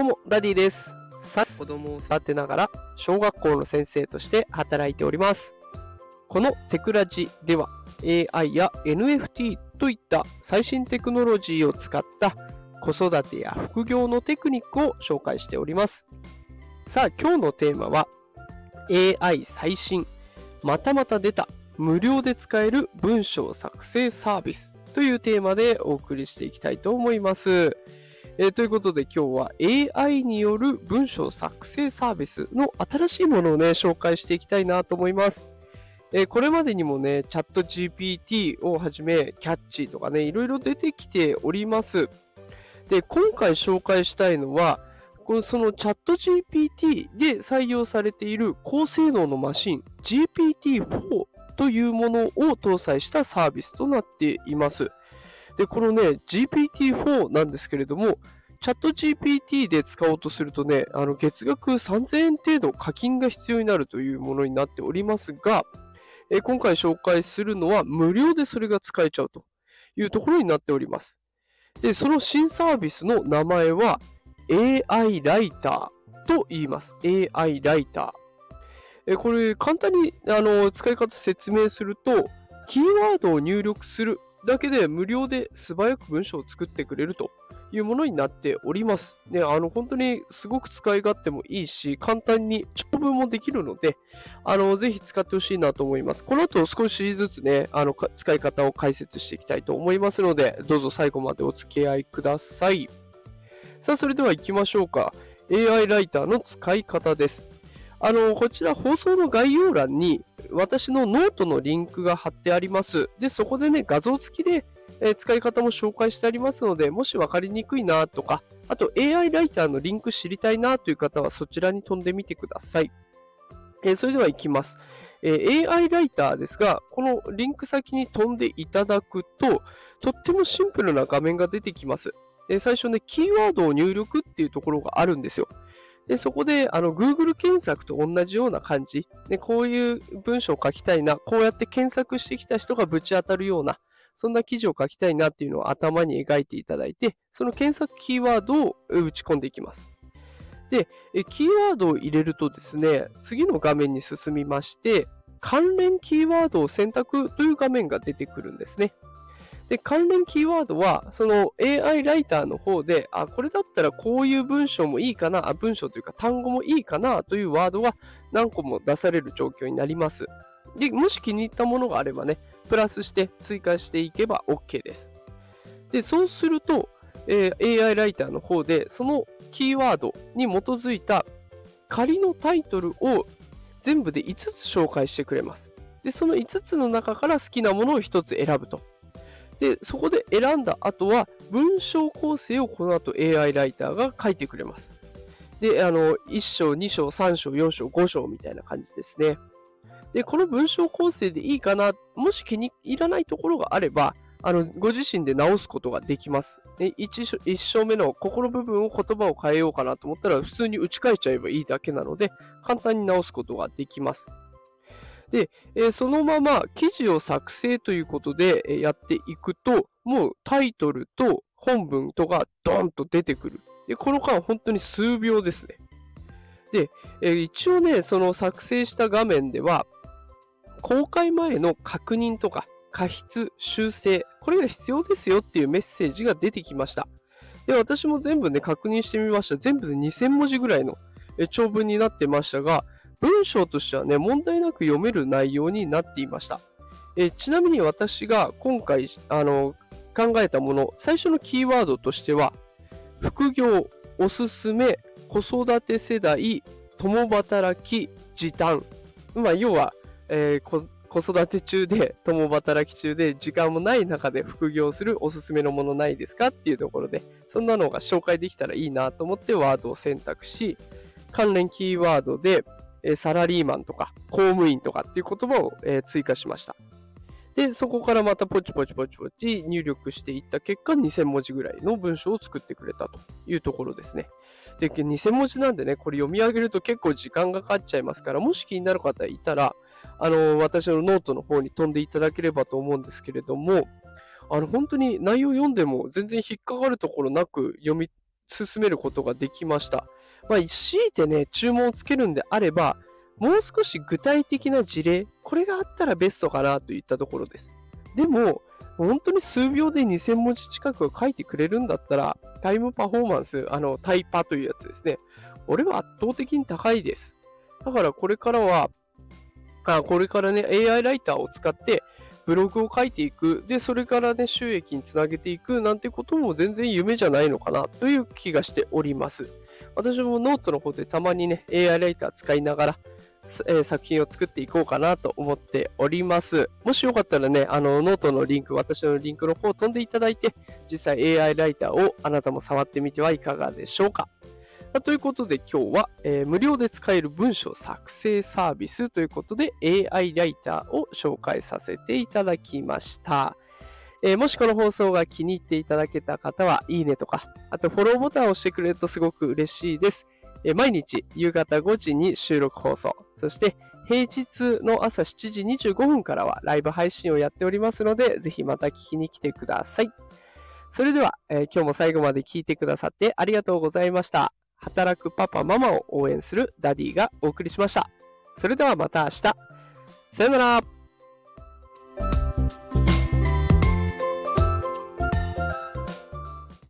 どうも、ダディです。さ子供を育てながら、小学校の先生として働いております。このテクラジでは、AI や NFT といった最新テクノロジーを使った子育てや副業のテクニックを紹介しております。さあ、今日のテーマは、AI 最新、またまた出た、無料で使える文章作成サービスというテーマでお送りしていきたいと思います。えーということで今日は AI による文章作成サービスの新しいものをね、紹介していきたいなと思います。えーこれまでにもね、チャット GPT をはじめ、キャッチとかね、いろいろ出てきております。で、今回紹介したいのは、このそのチャット GPT で採用されている高性能のマシン GPT-4 というものを搭載したサービスとなっています。で、このね、GPT-4 なんですけれども、チャット GPT で使おうとするとね、あの月額3000円程度課金が必要になるというものになっておりますが、え今回紹介するのは無料でそれが使えちゃうというところになっております。で、その新サービスの名前は AI ライターと言います。AI ライター。えこれ簡単にあの使い方説明すると、キーワードを入力するだけで無料で素早く文章を作ってくれるというものになっております。ね、あの本当にすごく使い勝手もいいし、簡単に長文もできるので、あのぜひ使ってほしいなと思います。この後少しずつね、あの使い方を解説していきたいと思いますので、どうぞ最後までお付き合いください。さあ、それでは行きましょうか。AI ライターの使い方です。あの、こちら放送の概要欄に私のノートのリンクが貼ってあります。で、そこでね、画像付きで、えー使い方も紹介してありますので、もし分かりにくいなとか、あと AI ライターのリンク知りたいなという方はそちらに飛んでみてください。えーそれでは行きます、えー AI ライターですが、このリンク先に飛んでいただくと、とってもシンプルな画面が出てきます。え最初ね、キーワードを入力っていうところがあるんですよ。で、そこで、あの、Google 検索と同じような感じ。で、こういう文章を書きたいな、こうやって検索してきた人がぶち当たるような、そんな記事を書きたいなっていうのを頭に描いていただいて、その検索キーワードを打ち込んでいきます。で、キーワードを入れるとですね、次の画面に進みまして、関連キーワードを選択という画面が出てくるんですね。で、関連キーワードは、その AI ライターの方で、あ、これだったらこういう文章もいいかな、あ文章というか単語もいいかなというワードが何個も出される状況になります。で、もし気に入ったものがあればね、プラスして追加していけば OK です。で、そうすると、えー AI ライターの方で、そのキーワードに基づいた仮のタイトルを全部で5つ紹介してくれます。で、その5つの中から好きなものを1つ選ぶと。で、そこで選んだ後は、文章構成をこの後 AI ライターが書いてくれます。で、あの、1章、2章、3章、4章、5章みたいな感じですね。で、この文章構成でいいかな、もし気に入らないところがあれば、あの、ご自身で直すことができます。で 1, 章一章目のここの部分を言葉を変えようかなと思ったら、普通に打ち替えちゃえばいいだけなので、簡単に直すことができます。で、えそのまま記事を作成ということでやっていくと、もうタイトルと本文とがドーンと出てくる。で、この間本当に数秒ですね。で、え一応ね、その作成した画面では、公開前の確認とか、過失、修正、これが必要ですよっていうメッセージが出てきました。で、私も全部ね、確認してみました。全部で2000文字ぐらいの長文になってましたが、文章としてはね、問題なく読める内容になっていました。えちなみに私が今回、あの、考えたもの、最初のキーワードとしては、副業、おすすめ、子育て世代、共働き、時短。まあ、要は、えー子育て中で、共働き中で、時間もない中で副業するおすすめのものないですかっていうところで、そんなのが紹介できたらいいなと思ってワードを選択し、関連キーワードで、サラリーマンとか公務員とかっていう言葉を、追加しました。で、そこからまたポチポチポチポチ入力していった結果、2000文字ぐらいの文章を作ってくれたというところですね。で、2000文字なんでね、これ読み上げると結構時間がかかっちゃいますから、もし気になる方いたら、あの、私のノートの方に飛んでいただければと思うんですけれども、あの、本当に内容読んでも全然引っかかるところなく読み進めることができました。まあ、強いてね、注文をつけるんであれば、もう少し具体的な事例、これがあったらベストかなといったところです。でも、本当に数秒で2000文字近く書いてくれるんだったら、タイムパフォーマンス、あの、タイパというやつですね。俺は圧倒的に高いです。だからこれからは、あこれからね、AI ライターを使ってブログを書いていく。で、それからね、収益につなげていくなんてことも全然夢じゃないのかなという気がしております。私もノートの方でたまにね、AI ライター使いながら、え、作品を作っていこうかなと思っております。もしよかったらね、あの、ノートのリンク、私のリンクの方を飛んでいただいて、実際 AI ライターをあなたも触ってみてはいかがでしょうか。ということで今日は、えー、無料で使える文章作成サービスということで AI ライターを紹介させていただきました。えー、もしこの放送が気に入っていただけた方は、いいねとか、あとフォローボタンを押してくれるとすごく嬉しいです。えー、毎日夕方5時に収録放送、そして平日の朝7時25分からはライブ配信をやっておりますので、ぜひまた聞きに来てください。それでは、えー、今日も最後まで聞いてくださってありがとうございました。働くパパママを応援するダディがお送りしました。それではまた明日。さよなら。